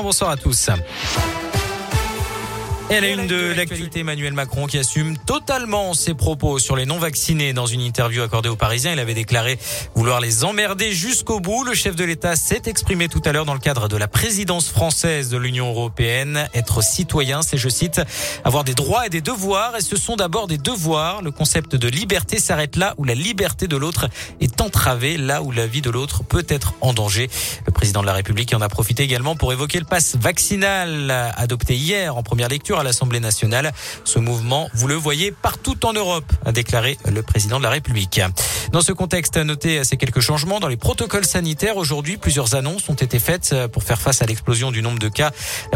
Bonsoir à tous. Et à la une de l'actualité, Emmanuel Macron qui assume totalement ses propos sur les non-vaccinés dans une interview accordée aux Parisiens. Il avait déclaré vouloir les emmerder jusqu'au bout. Le chef de l'État s'est exprimé tout à l'heure dans le cadre de la présidence française de l'Union européenne. Être citoyen, c'est, je cite, avoir des droits et des devoirs. Et ce sont d'abord des devoirs. Le concept de liberté s'arrête là où la liberté de l'autre est entravée, là où la vie de l'autre peut être en danger. Le président de la République en a profité également pour évoquer le pass vaccinal adopté hier en première lecture à l'Assemblée nationale. Ce mouvement, vous le voyez partout en Europe, a déclaré le président de la République. Dans ce contexte, à noter ces quelques changements dans les protocoles sanitaires. Aujourd'hui, plusieurs annonces ont été faites pour faire face à l'explosion du nombre de cas.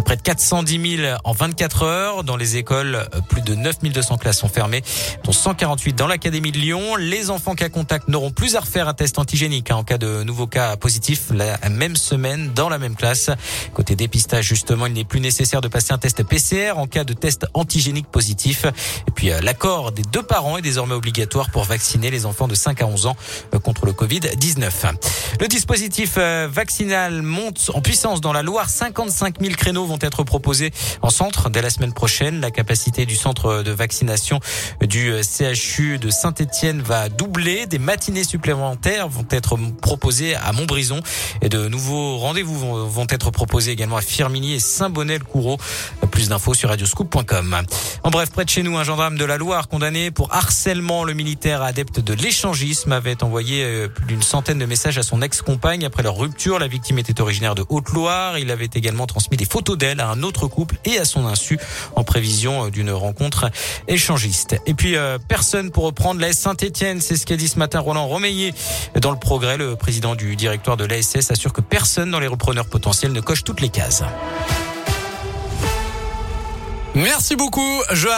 Près de 410 000 en 24 heures. Dans les écoles, plus de 9 200 classes sont fermées, dont 148 dans l'Académie de Lyon. Les enfants cas contact n'auront plus à refaire un test antigénique hein, en cas de nouveau cas positif la même semaine dans la même classe. Côté dépistage, justement, il n'est plus nécessaire de passer un test PCR cas de test antigénique positif. Et puis euh, l'accord des deux parents est désormais obligatoire pour vacciner les enfants de 5 à 11 ans euh, contre le Covid-19. Le dispositif euh, vaccinal monte en puissance dans la Loire. 55 000 créneaux vont être proposés en centre dès la semaine prochaine. La capacité du centre de vaccination du CHU de Saint-Etienne va doubler. Des matinées supplémentaires vont être proposées à Montbrison et de nouveaux rendez-vous vont, être proposés également à Firminy et Saint-Bonnet-le-Coureau. Plus d'infos sur En bref, près de chez nous, un gendarme de la Loire condamné pour harcèlement. Le militaire adepte de l'échangisme avait envoyé euh, plus d'une centaine de messages à son ex-compagne après leur rupture. La victime était originaire de Haute-Loire. Il avait également transmis des photos d'elle à un autre couple et à son insu en prévision euh, d'une rencontre échangiste. Et puis, euh, personne pour reprendre la Saint-Etienne. C'est ce qu'a dit ce matin Roland Romeillet dans le progrès. Le président du directoire de l'ASS assure que personne dans les repreneurs potentiels ne coche toutes les cases. Merci beaucoup, Johan.